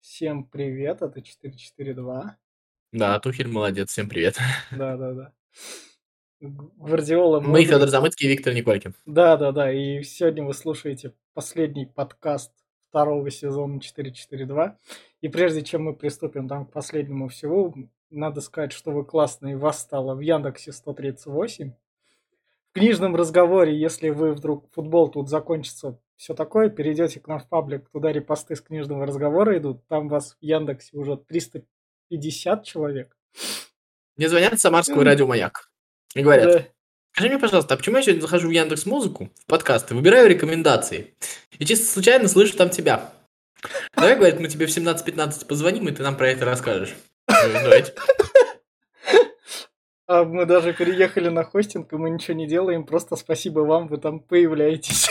Всем привет, это 442. Да, Тухель молодец, всем привет. Да-да-да. Гвардиола Мы Федор Замыцкий и Виктор Николькин. Да-да-да, и сегодня вы слушаете последний подкаст второго сезона 442. И прежде чем мы приступим там к последнему всего, надо сказать, что вы классные, вас стало в Яндексе 138. Книжном разговоре, если вы вдруг футбол тут закончится, все такое, перейдете к нам в паблик, туда репосты с книжного разговора идут, там вас в Яндексе уже 350 человек. Мне звонят Самарского mm. радио «Маяк» и говорят, да. скажи мне, пожалуйста, а почему я сегодня захожу в Яндекс Музыку, в подкасты, выбираю рекомендации, и чисто случайно слышу там тебя. Давай, говорит, мы тебе в 17.15 позвоним, и ты нам про это расскажешь. Давайте. А мы даже переехали на хостинг, и мы ничего не делаем, просто спасибо вам, вы там появляетесь.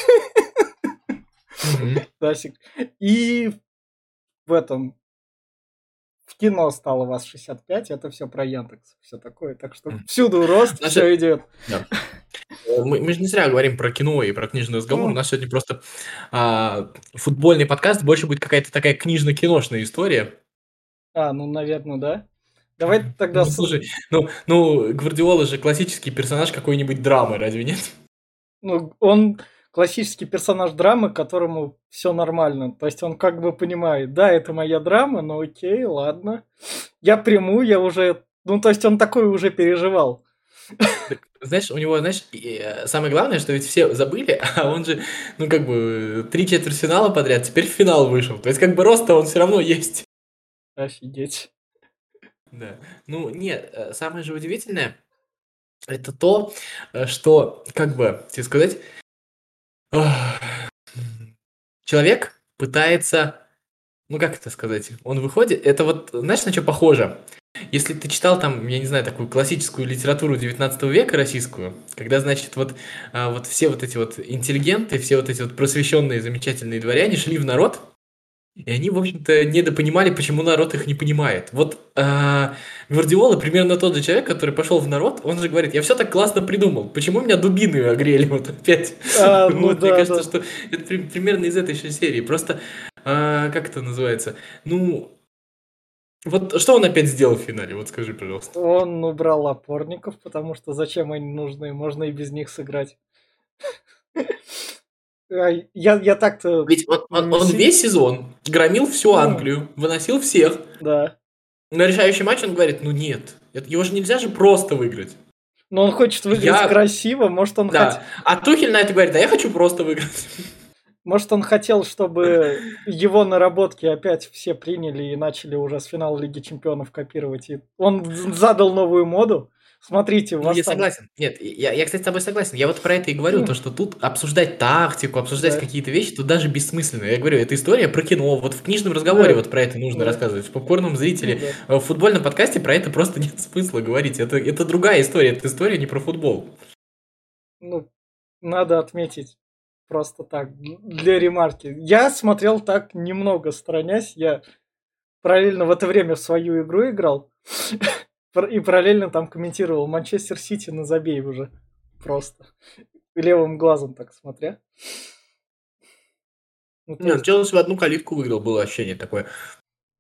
Дасик. И в этом в кино стало вас 65, это все про Яндекс, все такое. Так что всюду рост, Значит, все идет. Да. Мы, мы же не зря говорим про кино и про книжный разговор. У нас сегодня просто а, футбольный подкаст, больше будет какая-то такая книжно-киношная история. А, ну, наверное, да. Давай тогда... Ну, слушай, ну, ну, Гвардиола же классический персонаж какой-нибудь драмы, разве нет? Ну, он классический персонаж драмы, которому все нормально. То есть он как бы понимает, да, это моя драма, но окей, ладно. Я приму, я уже... Ну, то есть он такой уже переживал. Знаешь, у него, знаешь, э, самое главное, что ведь все забыли, а он же, ну, как бы, три четвертьфинала подряд, теперь в финал вышел. То есть, как бы, рост-то он все равно есть. Офигеть. Да. Ну, нет, э, самое же удивительное, это то, э, что, как бы, тебе сказать, человек пытается, ну как это сказать, он выходит, это вот, знаешь, на что похоже? Если ты читал там, я не знаю, такую классическую литературу 19 века российскую, когда, значит, вот, а, вот все вот эти вот интеллигенты, все вот эти вот просвещенные замечательные дворяне шли в народ, и они, в общем-то, недопонимали, почему народ их не понимает. Вот э, Гвардиола примерно тот же человек, который пошел в народ, он же говорит, я все так классно придумал, почему меня дубины огрели вот опять? А, ну, вот, да, мне кажется, да. что это при, примерно из этой же серии. Просто, э, как это называется? Ну, вот что он опять сделал в финале? Вот скажи, пожалуйста. Он убрал опорников, потому что зачем они нужны? Можно и без них сыграть. А, я, я так-то... Ведь он, он, он весь сезон громил всю Англию, выносил всех. Да. На решающий матч он говорит, ну нет, его же нельзя же просто выиграть. Но он хочет выиграть я... красиво, может он да. Хот... А Тухель на это говорит, да я хочу просто выиграть. Может он хотел, чтобы его наработки опять все приняли и начали уже с финала Лиги Чемпионов копировать. И он задал новую моду. Смотрите, у вас Я согласен. Нет, я, я, кстати, с тобой согласен. Я вот про это и говорю, то, что тут обсуждать тактику, обсуждать да. какие-то вещи, тут даже бессмысленно. Я говорю, это история про кино. Вот в книжном разговоре да. вот про это нужно да. рассказывать. В попкорном зрителе. Да. В футбольном подкасте про это просто нет смысла говорить. Это, это другая история. Это история не про футбол. Ну, надо отметить просто так, для ремарки. Я смотрел так немного сторонясь. Я параллельно в это время в свою игру играл. И параллельно там комментировал Манчестер Сити на забей уже. Просто. Левым глазом так смотря. Ну, Нет, есть... Челси в одну калитку выиграл, было ощущение такое.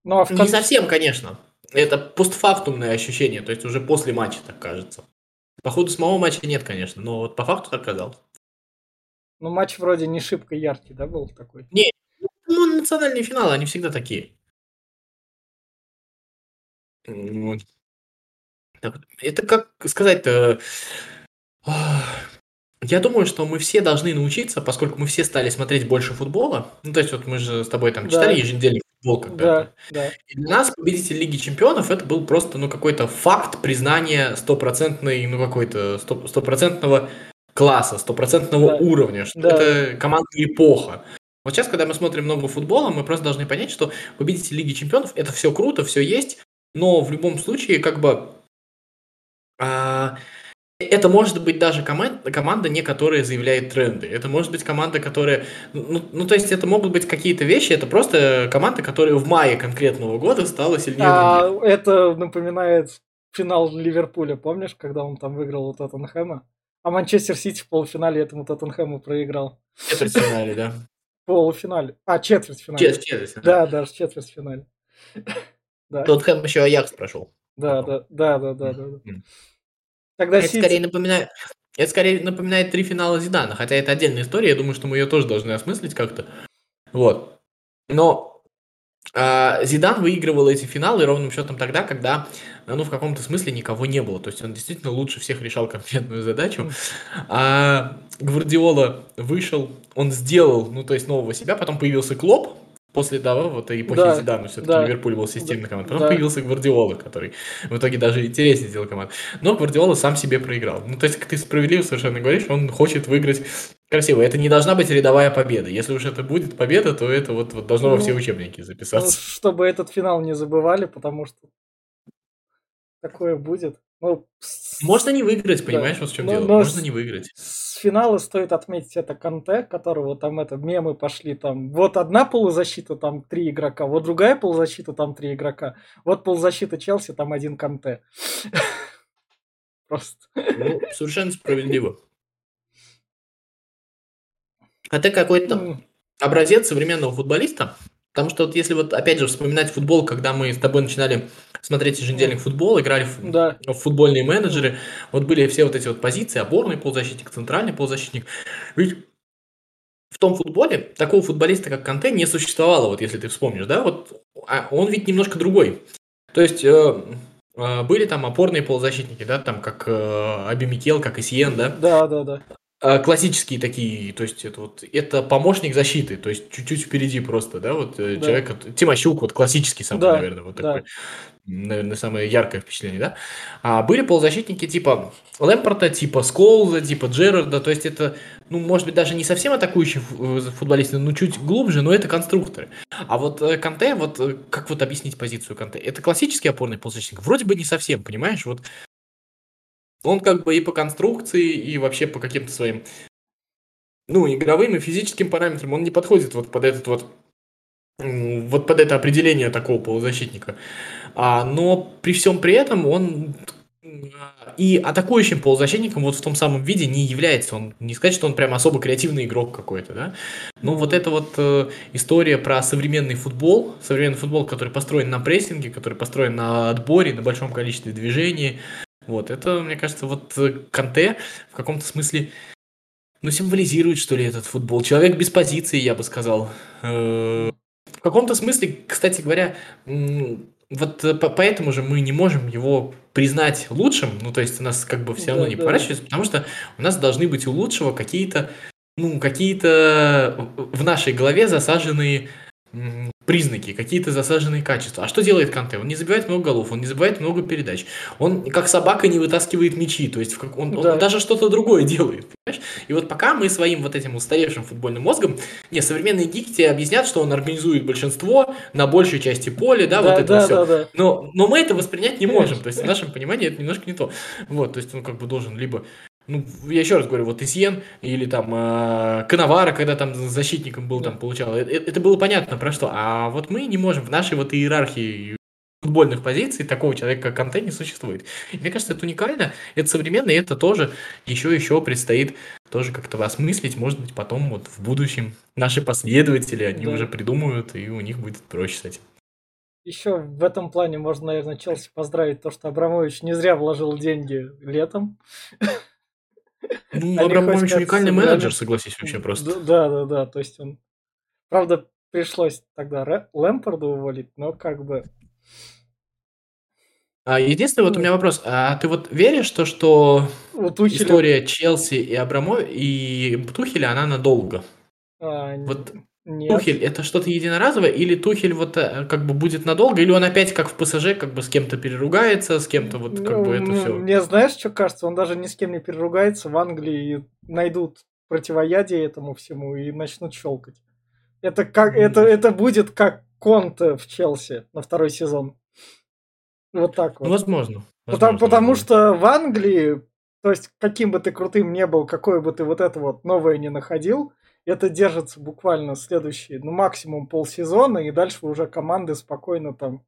Ну, а в Не совсем, конечно. Это постфактумное ощущение, то есть уже после матча так кажется. По ходу самого матча нет, конечно, но вот по факту так казалось. Ну, матч вроде не шибко яркий, да, был такой? Не, ну, национальные финалы, они всегда такие. Вот. Это как сказать-то... Я думаю, что мы все должны научиться, поскольку мы все стали смотреть больше футбола. Ну, то есть, вот мы же с тобой там читали да. еженедельный футбол когда-то. Да, да. И для нас победитель Лиги Чемпионов это был просто, ну, какой-то факт признания стопроцентной, ну, какой-то стопроцентного класса, стопроцентного да. уровня, что да. это командная эпоха. Вот сейчас, когда мы смотрим много футбола, мы просто должны понять, что победитель Лиги Чемпионов это все круто, все есть, но в любом случае, как бы это может быть даже команда, команда, не которая заявляет тренды. Это может быть команда, которая... Ну, ну, то есть это могут быть какие-то вещи, это просто команда, которая в мае конкретного года стала сильнее а, других. Это напоминает финал Ливерпуля, помнишь, когда он там выиграл у Тоттенхэма? А Манчестер Сити в полуфинале этому Тоттенхэму проиграл. В четвертьфинале, да. В полуфинале. А, четвертьфинале. Чет- четвертьфинале. Да, даже четвертьфинале. Да. Тоттенхэм еще Аякс прошел. Да, да, да, да, да, да. да. Тогда Это Сити... скорее напоминает... Это скорее напоминает три финала Зидана, хотя это отдельная история, я думаю, что мы ее тоже должны осмыслить как-то. Вот. Но а, Зидан выигрывал эти финалы ровным счетом тогда, когда, ну, в каком-то смысле никого не было. То есть он действительно лучше всех решал конкретную задачу. А Гвардиола вышел, он сделал, ну, то есть нового себя, потом появился Клоп, после того, вот эпохи Да, Зидана, все-таки да. Ливерпуль был системной командой. Потом Да. появился Гвардиола, который в итоге даже интереснее сделал команду. Но Гвардиола сам себе проиграл. Ну, то есть, как ты справедливо совершенно говоришь, он хочет выиграть красиво. Это не должна быть рядовая победа. Если уж это будет победа, то это вот, вот должно во все Ну, учебники Ну, записаться. чтобы этот финал не забывали, потому что такое будет. Ну, Можно не выиграть, да. понимаешь, вот в чем Но- дело. но Можно с- не выиграть. С финала стоит отметить это Канте, которого там это мемы пошли там. Вот одна полузащита, там три игрока, вот другая полузащита, там три игрока. Вот полузащита Челси, там один Канте. Просто. Ну, совершенно справедливо. А ты какой-то образец современного футболиста. Потому что вот если вот опять же вспоминать футбол, когда мы с тобой начинали смотреть еженедельник футбол, играли в, Да. в футбольные менеджеры, вот были все вот эти вот позиции, опорный полузащитник, центральный полузащитник. Ведь в том футболе такого футболиста, как Канте, не существовало, вот если ты вспомнишь, да, вот а он ведь немножко другой. То есть э, э, были там опорные полузащитники, да, там как э, Аби Микел, как Исьен, да, Да, да, да. А, классические такие, то есть это вот это помощник защиты, то есть чуть-чуть впереди просто, да, вот э, Да. человек, Тимощук, вот классический самый, Да, наверное, вот да. такой, наверное, самое яркое впечатление, да. А были полузащитники типа Лэмпорта, типа Сколза, типа Джерарда, то есть это, ну, может быть, даже не совсем атакующие э, футболисты, но чуть глубже, но это конструкторы. А вот э, Канте, вот э, как вот объяснить позицию Канте? Это классический опорный полузащитник? Вроде бы не совсем, понимаешь, вот он как бы и по конструкции, и вообще по каким-то своим, ну, игровым и физическим параметрам он не подходит вот под этот вот, вот под это определение такого полузащитника. А, но при всем при этом он и атакующим полузащитником вот в том самом виде не является. Он не сказать, что он прям особо креативный игрок какой-то, да. Но вот эта вот э, история про современный футбол, современный футбол, который построен на прессинге, который построен на отборе, на большом количестве движений, вот, это, мне кажется, вот э, Канте в каком-то смысле, ну, символизирует, что ли, этот футбол. Человек без позиции, я бы сказал. Э, В каком-то смысле, кстати говоря, вот э, по- поэтому же мы не можем его признать лучшим, ну, то есть у нас как бы все равно Да, не да. поворачивается, потому что у нас должны быть у лучшего какие-то, ну, какие-то в нашей голове засаженные признаки, какие-то засаженные качества. А что делает Канте? Он не забивает много голов, он не забивает много передач. Он как собака не вытаскивает мячи, то есть он, он Да. даже что-то другое делает. Понимаешь? И вот пока мы своим вот этим устаревшим футбольным мозгом, не, современные гики тебе объяснят, что он организует большинство на большей части поля, да, вот это да, все. да, да. Но, но мы это воспринять не можем. То есть в нашем понимании это немножко не то. Вот, то есть он как бы должен либо ну, я еще раз говорю, вот Исьен или там э, Коновара, когда там защитником был, там получал, это, это было понятно про что. А вот мы не можем в нашей вот иерархии футбольных позиций такого человека, как Канте, не существует. И мне кажется, это уникально, это современно, и это тоже еще еще предстоит тоже как-то осмыслить, может быть, потом вот в будущем наши последователи, они Да. уже придумают, и у них будет проще с этим. Еще в этом плане можно, наверное, Челси поздравить то, что Абрамович не зря вложил деньги летом. Ну, Они Абрамович уникальный сыграли. менеджер, согласись, вообще просто. Да, да, да. То есть он... Правда, пришлось тогда Лэмпорда уволить, но как бы... А, единственный вот у Ну. меня вопрос. А ты вот веришь, то, что У Тухеля... история Челси и Абрамо и Тухеля, она надолго? а, Вот нет. Тухель это что-то единоразовое, или Тухель вот э, как бы будет надолго, или он опять как в ПСЖ как бы с кем-то переругается, с кем-то вот как Ну, бы это ну, все. Мне знаешь, что кажется? Он даже ни с кем не переругается в Англии найдут противоядие этому всему и начнут щелкать. Это как это, это будет как Конте в Челси на второй сезон. Вот так вот. Ну, возможно. Потому, возможно, потому возможно. что в Англии, то есть каким бы ты крутым не был, какое бы ты вот это вот новое не находил, это держится буквально следующие, ну максимум полсезона, и дальше уже команды спокойно там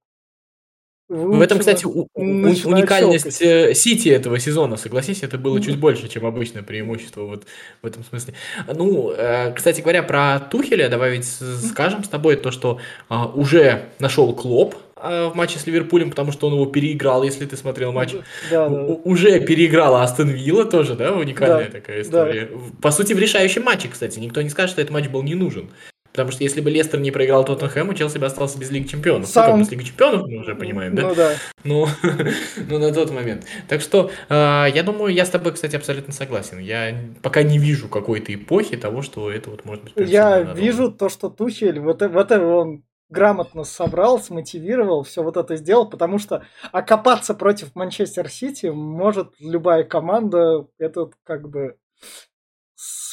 В этом, кстати, у, уникальность э, Сити этого сезона, согласись, это было чуть больше, чем обычное преимущество вот в этом смысле. Ну, э, кстати говоря, про Тухеля, давай ведь скажем с тобой то, что а, уже нашел Клоп в матче с Ливерпулем, потому что он его переиграл, если ты смотрел матч. Да, да. Уже переиграла Астон Вилла тоже, да, уникальная да, такая история. Да. По сути, в решающем матче, кстати, никто не скажет, что этот матч был не нужен. Потому что если бы Лестер не проиграл Тоттенхэму, Челси бы остался без Лиги Чемпионов. Сам... Ну, как без Лиги Чемпионов, мы уже понимаем, да? Ну, да. Ну, ну на тот момент. Так что, э, я думаю, я с тобой, кстати, абсолютно согласен. Я пока не вижу какой-то эпохи того, что это вот может быть... Я вижу то, что Тухель, вот, вот это он грамотно собрал, смотивировал, все вот это сделал, потому что окопаться против Манчестер Сити может любая команда, этот как бы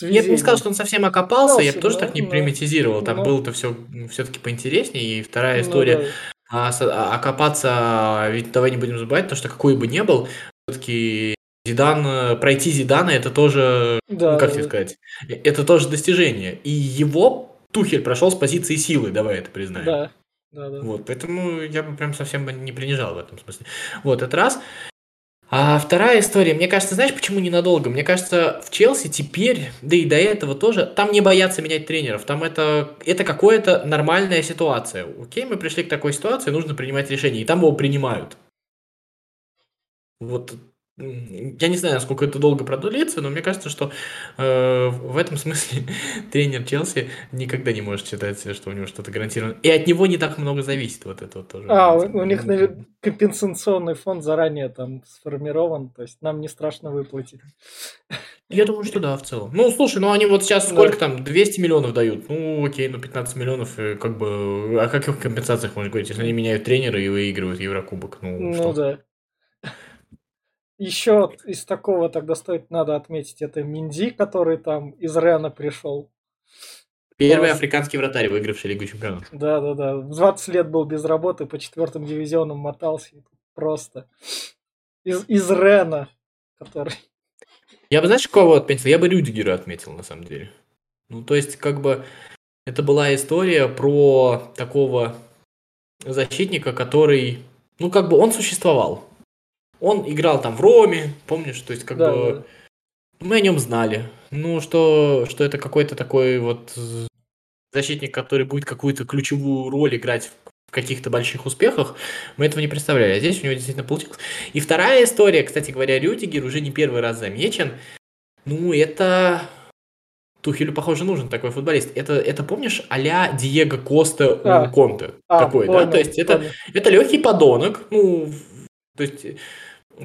я бы не сказал, что он совсем окопался, я бы тоже так не примитизировал. Там было-то все все-таки поинтереснее. И вторая ну история а, а, окопаться, ведь давай не будем забывать, то, что какой бы ни был, все-таки Зидан, пройти Зидана, это тоже, да, ну, как тебе сказать, э, это тоже достижение. И его Тухель прошел с позиции силы, давай это признаем. Да. Да, да. Вот, поэтому я бы прям совсем не принижал в этом смысле. Вот, этот раз. А вторая история, мне кажется, знаешь, почему ненадолго? Мне кажется, в Челси теперь, да и до этого тоже, там не боятся менять тренеров, там это, это какая-то нормальная ситуация. Окей, мы пришли к такой ситуации, нужно принимать решение, и там его принимают. Вот я не знаю, насколько это долго продлится, но мне кажется, что э, в этом смысле тренер Челси никогда не может считать, что у него что-то гарантировано. И от него не так много зависит вот это вот тоже. А, у, у них наверное, компенсационный фонд заранее там сформирован, то есть нам не страшно выплатить. Я думаю, что да, в целом. Ну, слушай, ну они вот сейчас сколько да. там, 200 миллионов дают? Ну, окей, ну 15 миллионов, э, как бы, о каких компенсациях можно говорить, если они меняют тренера и выигрывают Еврокубок? Ну, ну что? да. Еще из такого тогда стоит, надо отметить, это Минди, который там из Рена пришел. Первый Просто... африканский вратарь, выигравший Лигу Чемпионов. Да, да, да. 20 лет был без работы, по четвертым дивизионам мотался. Просто. Из, из Рена, который... Я бы, знаешь, кого отметил? Я бы Рюдигера отметил, на самом деле. Ну, то есть, как бы, это была история про такого защитника, который, ну, как бы, он существовал. Он играл там в Роме, помнишь, то есть как да, бы да. мы о нем знали. Ну, что, что это какой-то такой вот защитник, который будет какую-то ключевую роль играть в каких-то больших успехах, мы этого не представляли. А здесь у него действительно получилось. И вторая история, кстати говоря, Рюдигер уже не первый раз замечен. Ну, это Тухелю, похоже, нужен такой футболист. Это, это помнишь, а-ля Диего Коста а, у Конте? А, такой, понял, да? То есть это, это легкий подонок. Ну, то есть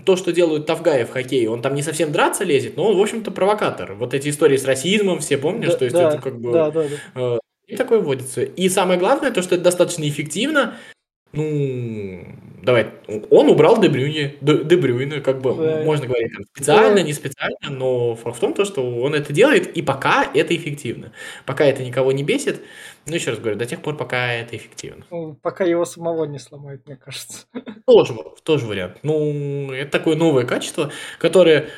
то, что делают Тавгаи в хоккее, он там не совсем драться лезет, но он, в общем-то, провокатор. Вот эти истории с расизмом, все помнишь? Да, то есть да, это как бы... Да, да, да. Э, и такое вводится. И самое главное, то, что это достаточно эффективно. Ну, давай, он убрал Дебрюйне, Дебрюйна, как бы, да. можно говорить, там, специально, да. не специально, но факт в том, то, что он это делает, и пока это эффективно. Пока это никого не бесит, ну, еще раз говорю, до тех пор, пока это эффективно. Ну, пока его самого не сломают, мне кажется. Тоже, тоже вариант. Ну, это такое новое качество, которое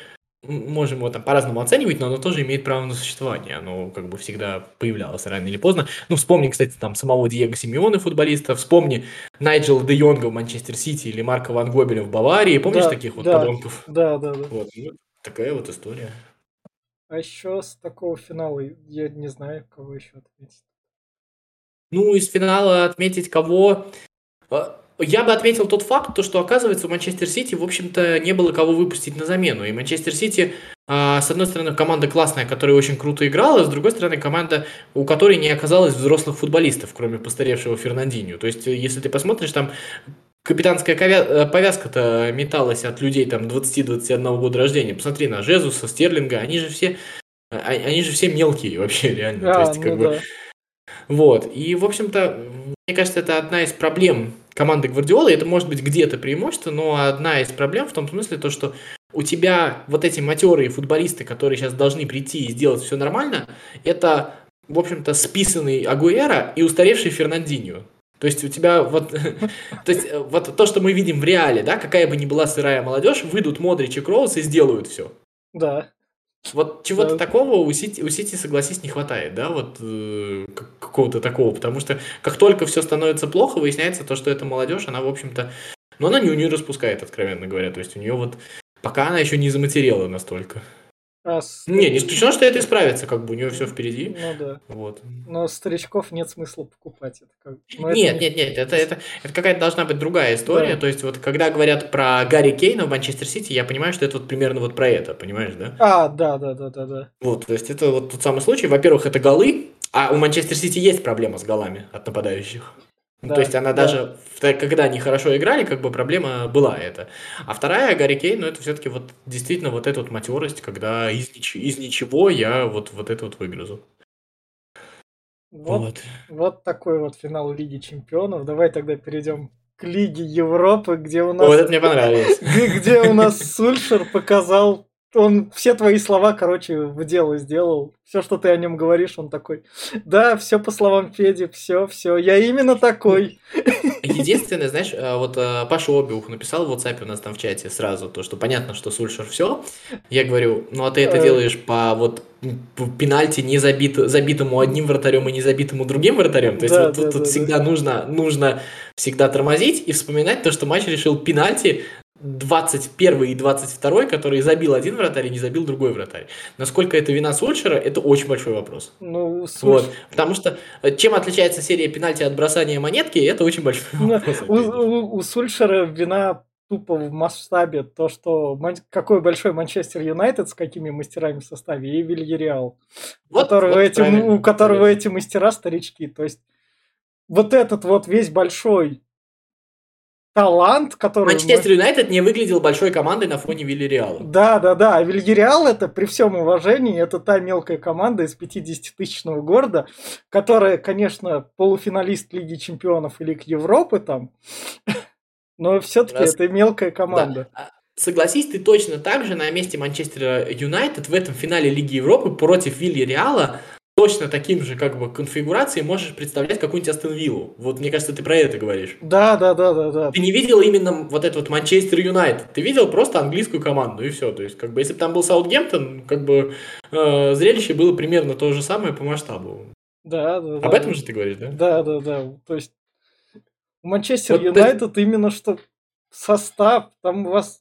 можем его там по-разному оценивать, но оно тоже имеет право на существование. Оно как бы всегда появлялось рано или поздно. Ну, вспомни, кстати, там самого Диего Симеона, футболиста, вспомни Найджела Де Йонга в Манчестер Сити или Марка Ван Гобеля в Баварии. Помнишь да, таких вот да, подонков? Да, да, да. Вот, ну, такая вот история. А еще с такого финала я не знаю, кого еще ответить. Ну, из финала отметить кого? Я бы отметил тот факт, то, что, оказывается, у Манчестер Сити, в общем-то, не было кого выпустить на замену. И Манчестер Сити, а, с одной стороны, команда классная, которая очень круто играла, с другой стороны, команда, у которой не оказалось взрослых футболистов, кроме постаревшего Фернандинho. То есть, если ты посмотришь, там капитанская э, повязка-то металась от людей там 20-21 года рождения. Посмотри на Жезуса, Стерлинга, они же все, а, они же все мелкие вообще, реально. А, То есть, как ну бы, да вот. И, в общем-то, мне кажется, это одна из проблем команды Гвардиолы. Это может быть где-то преимущество, но одна из проблем в том смысле, то, что у тебя вот эти матерые футболисты, которые сейчас должны прийти и сделать все нормально, это, в общем-то, списанный Агуэра и устаревший Фернандинho. То есть у тебя вот, то есть вот то, что мы видим в реале, да, какая бы ни была сырая молодежь, выйдут Модрич и Кроус и сделают все. Да. Вот чего-то да. такого у Сити, у Сити, согласись, не хватает, да, вот э, какого-то такого, потому что как только все становится плохо, выясняется то, что эта молодежь, она, в общем-то, но она не у нее распускает, откровенно говоря. То есть у нее вот пока она еще не заматерела настолько. А с... Не, не исключено, что это исправится, как бы у нее все впереди. Ну да. Вот. Но старичков нет смысла покупать. Это как... нет, это... нет, нет, это, это, это какая-то должна быть другая история. Да. То есть, вот когда говорят про Гарри Кейна в Манчестер Сити, я понимаю, что это вот примерно вот про это, понимаешь, да? А, да, да, да, да, да. Вот, то есть это вот тот самый случай. Во-первых, это голы, а у Манчестер Сити есть проблема с голами от нападающих. Да, То есть она да. даже, когда они хорошо играли, как бы проблема была это. А вторая, Гарри Кейн, ну это все-таки вот действительно вот эта вот матерость, когда из, нич- из ничего я вот, вот это вот выгрызу. Вот, вот. вот такой вот финал Лиги Чемпионов. Давай тогда перейдем к Лиге Европы, где у нас... Вот это мне понравилось. Где у нас Сульшер показал он все твои слова, короче, в дело сделал. Все, что ты о нем говоришь, он такой. Да, все по словам Феди, все, все, я именно такой. Единственное, знаешь, э, вот э, Паша Обиух написал в WhatsApp у нас там в чате сразу, то, что понятно, что Сульшер все. Я говорю, ну а ты это э. делаешь по вот пенальти не забит, забитому одним вратарем и не забитому другим вратарем. То есть да, вот да, тут, да, тут да, всегда да. нужно, нужно всегда тормозить и вспоминать то, что матч решил пенальти 21 и 22, который забил один вратарь и не забил другой вратарь. Насколько это вина Сульшера, это очень большой вопрос. Ну, Сульш... вот, потому что э, чем отличается серия пенальти от бросания монетки, это очень большой ну, вопрос. У, у, у Сульшера вина тупо в масштабе то, что какой большой Манчестер Юнайтед с какими мастерами в составе и Вильяреал, вот, которого вот эти, у которого эти мастера старички. То есть вот этот вот весь большой талант, который... Манчестер Юнайтед не выглядел большой командой на фоне Вильяреала. Да, да, да. А Вильяреал это, при всем уважении, это та мелкая команда из 50-тысячного города, которая, конечно, полуфиналист Лиги Чемпионов и Лиг Европы там, но все-таки Раз... это мелкая команда. Да. А, согласись, ты точно так же на месте Манчестера Юнайтед в этом финале Лиги Европы против Вильяреала точно таким же как бы конфигурацией можешь представлять какую-нибудь Астон Виллу. Вот мне кажется, ты про это говоришь. Да, да, да, да, да. Ты не видел именно вот этот вот Манчестер Юнайтед. Ты видел просто английскую команду и все. То есть, как бы, если бы там был Саутгемптон, как бы э, зрелище было примерно то же самое по масштабу. Да, да. Об да. этом же ты говоришь, да? Да, да, да. То есть Манчестер Юнайтед ты... именно что состав, там у вас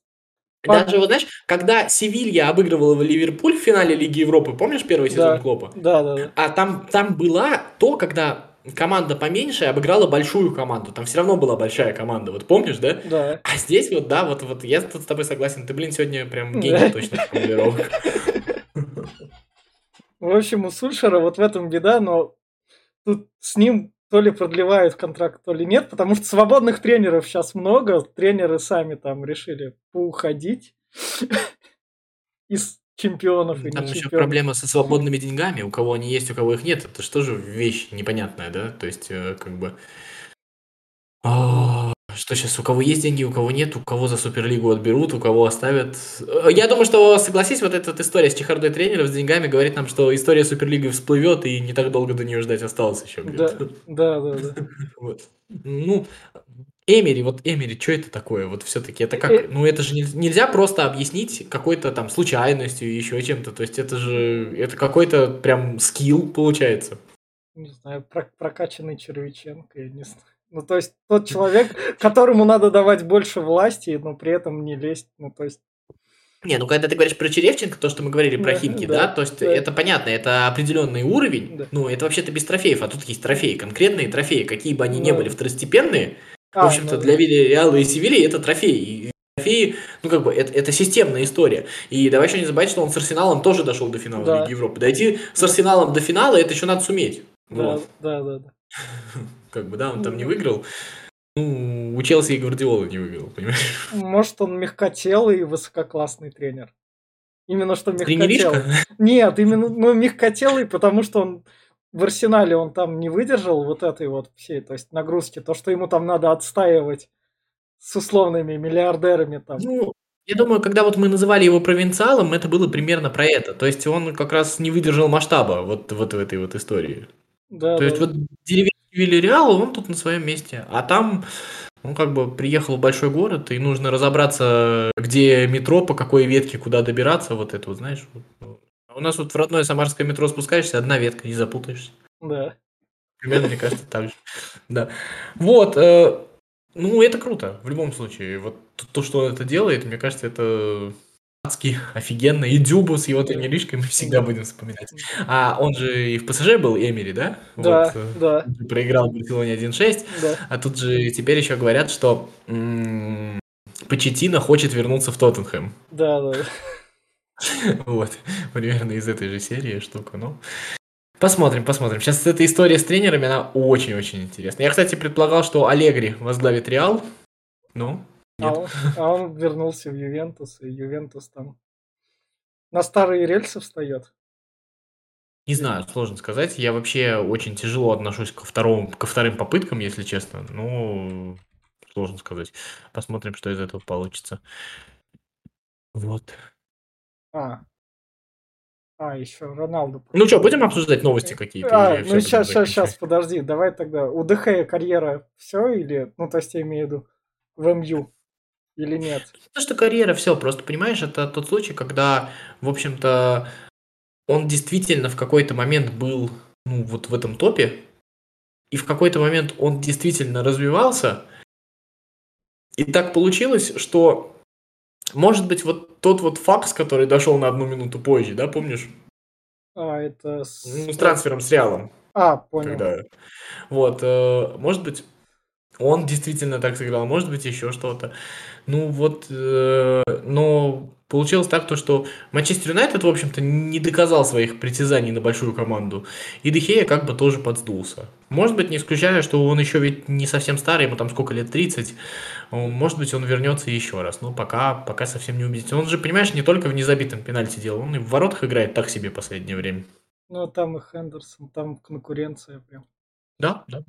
даже, вот знаешь, когда Севилья обыгрывала Ливерпуль в финале Лиги Европы, помнишь первый сезон да, Клопа? Да, да, да. А там, там была то, когда команда поменьше обыграла большую команду. Там все равно была большая команда, вот помнишь, да? Да. А здесь вот, да, вот, вот я тут с тобой согласен. Ты, блин, сегодня прям гений точно формулировок. В общем, у Сульшера вот в этом беда, но тут с ним то ли продлевают контракт, то ли нет, потому что свободных тренеров сейчас много, тренеры сами там решили поуходить из чемпионов и Там еще чемпионов. проблема со свободными деньгами, у кого они есть, у кого их нет, это что же вещь непонятная, да, то есть э, как бы... Что сейчас, у кого есть деньги, у кого нет, у кого за Суперлигу отберут, у кого оставят. Э, я думаю, что, согласись, вот эта вот история с чехардой тренеров с деньгами говорит нам, что история Суперлиги всплывет, и не так долго до нее ждать осталось еще Да, да, да. да. Вот. Ну, Эмери, вот Эмери, что это такое? Вот все-таки это как? Э, ну, это же нельзя просто объяснить какой-то там случайностью, еще чем-то. То есть это же, это какой-то прям скилл получается. Не знаю, прокачанный Червиченко, я не знаю. Ну, то есть тот человек, которому надо давать больше власти, но при этом не лезть. Ну, то есть не, ну когда ты говоришь про Черевченко, то, что мы говорили про да, Химки, да, да то есть да. это понятно, это определенный уровень, да. ну это вообще-то без трофеев, а тут есть трофеи, конкретные трофеи, какие бы они да. ни были второстепенные, а, в общем-то ну, для Вильяреала и Севильи это трофеи, трофеи, ну как бы это, это системная история, и давай еще не забывать, что он с Арсеналом тоже дошел до финала да. Лиги Европы, дойти с Арсеналом до финала, это еще надо суметь. Да, вот. да, да, да. Как бы, да, он там не выиграл. Ну, у Челси и Гвардиола не выиграл, понимаешь? Может, он мягкотелый и высококлассный тренер. Именно что мягкотелый. Нет, именно, ну, мягкотелый, потому что он в Арсенале он там не выдержал вот этой вот всей, то есть нагрузки, то, что ему там надо отстаивать с условными миллиардерами там. Ну, я думаю, когда вот мы называли его провинциалом, это было примерно про это. То есть он как раз не выдержал масштаба вот, вот в этой вот истории. Да, То да. есть вот деревенский Вильяреал, он тут на своем месте. А там он как бы приехал в большой город, и нужно разобраться, где метро, по какой ветке, куда добираться, вот это вот, знаешь. А у нас вот в родное самарское метро спускаешься, одна ветка, и запутаешься. Да. Примерно, мне кажется, так же. Да. Вот. Э, Ну, это круто, в любом случае. Вот то, что он это делает, мне кажется, это адски офигенно. И Дюбу с его тренеришкой мы всегда будем вспоминать. А он же и в ПСЖ был, Эмери, да? Да, вот, да. Проиграл в Барселоне 1-6. Да. А тут же теперь еще говорят, что Почетина хочет вернуться в Тоттенхэм. Да, да. Вот, примерно из этой же серии штука, ну. Посмотрим, посмотрим. Сейчас эта история с тренерами, она очень-очень интересная. Я, кстати, предполагал, что Алегри возглавит Реал. Ну, а он, а он вернулся в Ювентус, и Ювентус там на старые рельсы встает. Не знаю, сложно сказать. Я вообще очень тяжело отношусь ко, второму, ко вторым попыткам, если честно. Ну, сложно сказать. Посмотрим, что из этого получится. Вот. А, а, еще Роналду. Ну что, будем обсуждать новости какие-то? А, ну сейчас, сейчас, сейчас, подожди, давай тогда. У ДХ карьера все или, ну то есть я имею в виду в МЮ или нет? То, что карьера все, просто понимаешь, это тот случай, когда, в общем-то, он действительно в какой-то момент был, ну вот в этом топе, и в какой-то момент он действительно развивался, и так получилось, что, может быть, вот тот вот факс, который дошел на одну минуту позже, да, помнишь? А, это... С, ну, с трансфером с Реалом. А, понял. Когда... Вот, э, может быть, он действительно так сыграл, может быть, еще что-то. Ну вот, э, но получилось так, то, что Манчестер Юнайтед, в общем-то, не доказал своих притязаний на большую команду. И Дехея как бы тоже подсдулся. Может быть, не исключая, что он еще ведь не совсем старый, ему там сколько лет, 30. Может быть, он вернется еще раз. Но пока, пока совсем не убедительно. Он же, понимаешь, не только в незабитом пенальти делал, он и в воротах играет так себе в последнее время. Ну, там и Хендерсон, там конкуренция прям. Да, да.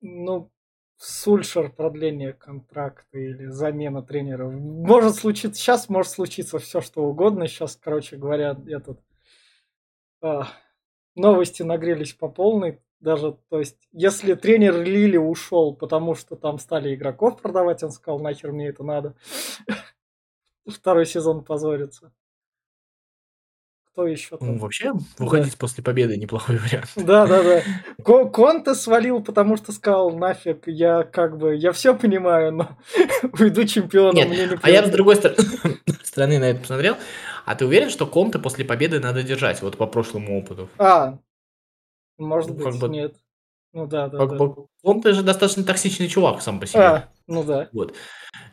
Ну, Сульшер продление контракта или замена тренера. Может случиться сейчас, может случиться все что угодно. Сейчас, короче говоря, этот а, новости нагрелись по полной. Даже, то есть, если тренер Лили ушел, потому что там стали игроков продавать, он сказал, нахер мне это надо. Второй сезон позорится кто еще там? Ну, вообще, выходить да. после победы неплохой вариант. Да, да, да. Конте свалил, потому что сказал, нафиг, я как бы, я все понимаю, но уйду чемпионом. Нет, мне не а я с другой стороны на это посмотрел. А ты уверен, что Конте после победы надо держать, вот по прошлому опыту? А, может ну, быть, бы... нет. Ну да, да. Как да. Бы, Конте же достаточно токсичный чувак сам по себе. А, ну да. Вот.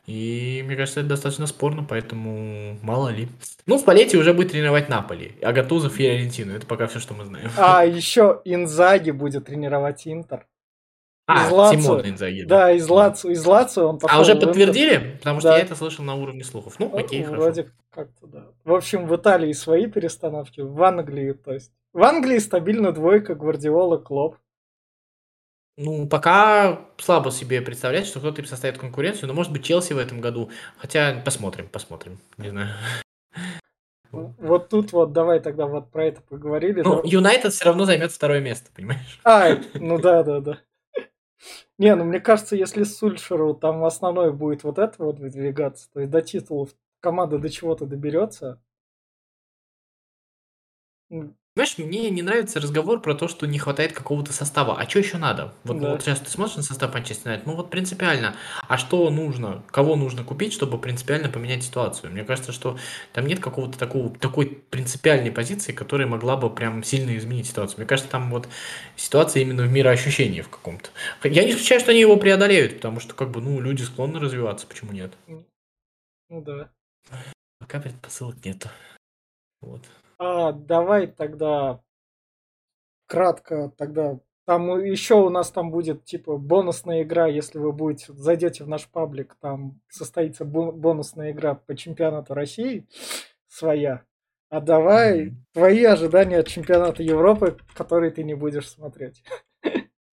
И мне кажется, это достаточно спорно, поэтому мало ли. Ну, в Палете уже будет тренировать Наполи, а Гатузов Фиорентину. Это пока все, что мы знаем. А, еще Инзаги будет тренировать Интер. А, из Тимон Инзаги. Да, из Лацо, из Лацо он А уже подтвердили? Потому что да. я это слышал на уровне слухов. Ну, окей, ну, Вроде хорошо. как-то, да. В общем, в Италии свои перестановки, в Англии, то есть. В Англии стабильно двойка Гвардиола, Клоп. Ну, пока слабо себе представлять, что кто-то им составит конкуренцию, но может быть Челси в этом году. Хотя посмотрим, посмотрим. Не знаю. Вот тут вот давай тогда вот про это поговорили. Ну, Юнайтед все равно займет второе место, понимаешь? А, ну да, да, да. Не, ну мне кажется, если Сульшеру там основной будет вот это вот выдвигаться, то есть до титулов команда до чего-то доберется, Знаешь, мне не нравится разговор про то, что не хватает какого-то состава. А что еще надо? Вот, Да. вот сейчас ты смотришь на состав Манчестер Юнайтед, ну вот принципиально. А что нужно? Кого нужно купить, чтобы принципиально поменять ситуацию? Мне кажется, что там нет какого-то такого, такой принципиальной позиции, которая могла бы прям сильно изменить ситуацию. Мне кажется, там вот ситуация именно в мироощущении в каком-то. Я не исключаю, что они его преодолеют, потому что как бы, ну, люди склонны развиваться, почему нет? Ну да. Пока предпосылок нет. Вот. А, давай тогда кратко тогда. Там еще у нас там будет типа бонусная игра, если вы будете зайдете в наш паблик, там состоится бонусная игра по чемпионату России своя. А давай mm-hmm. твои ожидания от чемпионата Европы, который ты не будешь смотреть.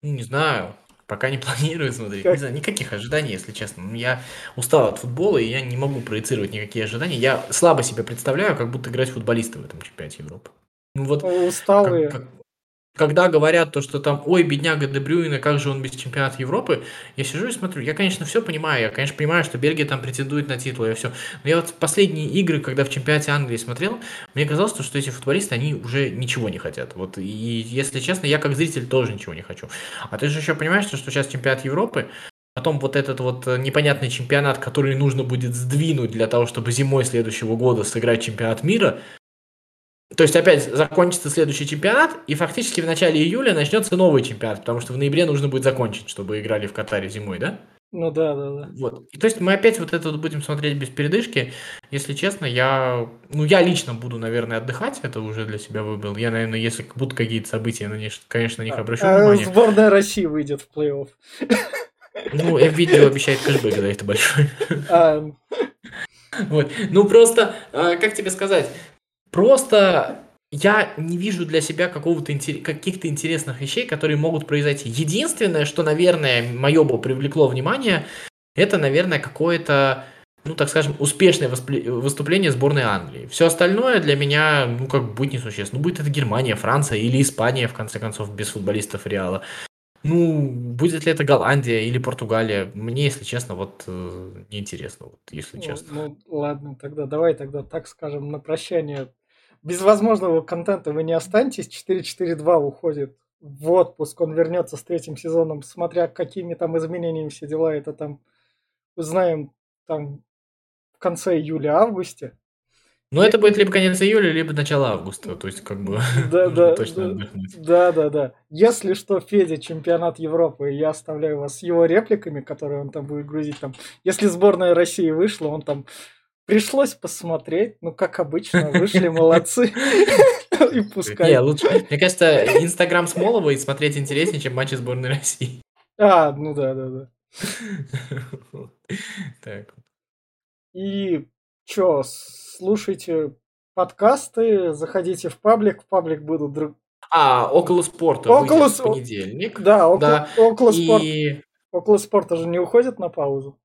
Не знаю. Пока не планирую смотреть. Как? Не знаю, никаких ожиданий, если честно. Ну, я устал от футбола, и я не могу проецировать никакие ожидания. Я слабо себе представляю, как будто играть футболисты в этом чемпионате Европы. Ну вот. Усталые. Как, как... когда говорят то, что там, ой, бедняга Дебрюина, как же он без чемпионата Европы, я сижу и смотрю, я, конечно, все понимаю, я, конечно, понимаю, что Бельгия там претендует на титул, я все, но я вот последние игры, когда в чемпионате Англии смотрел, мне казалось, что эти футболисты, они уже ничего не хотят, вот, и, если честно, я как зритель тоже ничего не хочу. А ты же еще понимаешь, что сейчас чемпионат Европы, Потом вот этот вот непонятный чемпионат, который нужно будет сдвинуть для того, чтобы зимой следующего года сыграть чемпионат мира, то есть опять закончится следующий чемпионат, и фактически в начале июля начнется новый чемпионат, потому что в ноябре нужно будет закончить, чтобы играли в Катаре зимой, да? Ну да, да, да. Вот. И то есть мы опять вот это вот будем смотреть без передышки. Если честно, я, ну я лично буду, наверное, отдыхать, это уже для себя выбрал. Я, наверное, если будут какие-то события, на них, конечно, на них а, обращу а внимание. Сборная России выйдет в плей-офф. Ну, видео обещает кэшбэк, да, это большой. А... Вот. Ну просто, а, как тебе сказать, Просто я не вижу для себя какого-то каких-то интересных вещей, которые могут произойти. Единственное, что, наверное, мое бы привлекло внимание, это, наверное, какое-то, ну, так скажем, успешное выступление сборной Англии. Все остальное для меня, ну, как будет несущественно. Ну, будет это Германия, Франция или Испания, в конце концов, без футболистов Реала. Ну, будет ли это Голландия или Португалия, мне, если честно, вот э, неинтересно, вот, если ну, честно. Ну, ладно, тогда давай тогда так скажем на прощание без возможного контента вы не останетесь. 4-4-2 уходит в отпуск. Он вернется с третьим сезоном, смотря какими там изменениями все дела. Это там узнаем там в конце июля-августе. Ну, это будет либо конец июля, либо начало августа. То есть, как бы да, да, точно да, отдохнуть. Да, да, да. Если что, Федя, чемпионат Европы, я оставляю вас с его репликами, которые он там будет грузить. Там. Если сборная России вышла, он там Пришлось посмотреть, ну, как обычно, вышли молодцы. И пускай. Не, лучше. Мне кажется, Инстаграм Смолова и смотреть интереснее, чем матчи сборной России. А, ну да, да, да. Так. И чё, слушайте подкасты, заходите в паблик, в паблик будут друг... А, около спорта около... в понедельник. Да, около, да. около и... спорта. Около спорта же не уходит на паузу.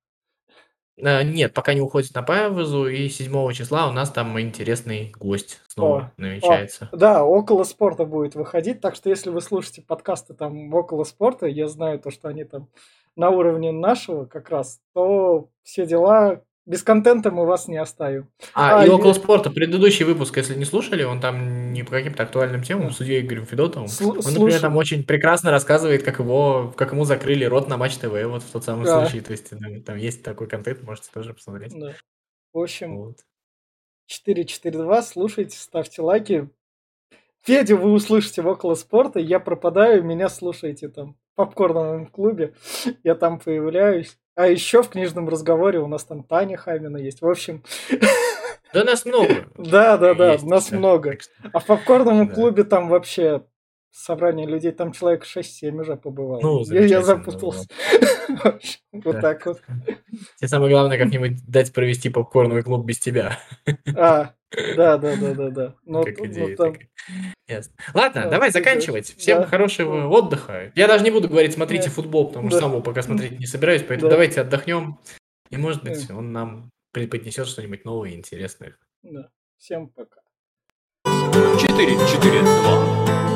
Э, нет, пока не уходит на паузу, и 7 числа у нас там интересный гость снова О, намечается. О, да, около спорта будет выходить, так что если вы слушаете подкасты там около спорта, я знаю то, что они там на уровне нашего как раз, то все дела без контента мы вас не оставим. А, а и около спорта, предыдущий выпуск, если не слушали, он там не по каким-то актуальным темам, судьей Игорем Федотовым. Сл- он, например, там очень прекрасно рассказывает, как его, как ему закрыли рот на Матч ТВ, вот в тот самый да. случай. То есть там, там есть такой контент, можете тоже посмотреть. Да. В общем, вот. 442, слушайте, ставьте лайки. Федю вы услышите в около спорта, я пропадаю, меня слушайте там в попкорновом клубе, я там появляюсь. А еще в книжном разговоре у нас там Таня Хамина есть. В общем... Да нас много. Да, да, да, нас много. А в попкорном клубе там вообще собрание людей, там человек 6-7 уже побывал. Ну, я, я запутался. Вот так вот. Тебе самое главное как-нибудь дать провести попкорновый клуб без тебя. А, да, да, да, да, да. Ну, как идея. Ну, Ясно. Ладно, давай заканчивать. Всем хорошего отдыха. Я даже не буду говорить, смотрите футбол, потому что самого пока смотреть не собираюсь, поэтому давайте отдохнем. И, может быть, он нам преподнесет что-нибудь новое и интересное. Да. Всем пока. 4-4-2.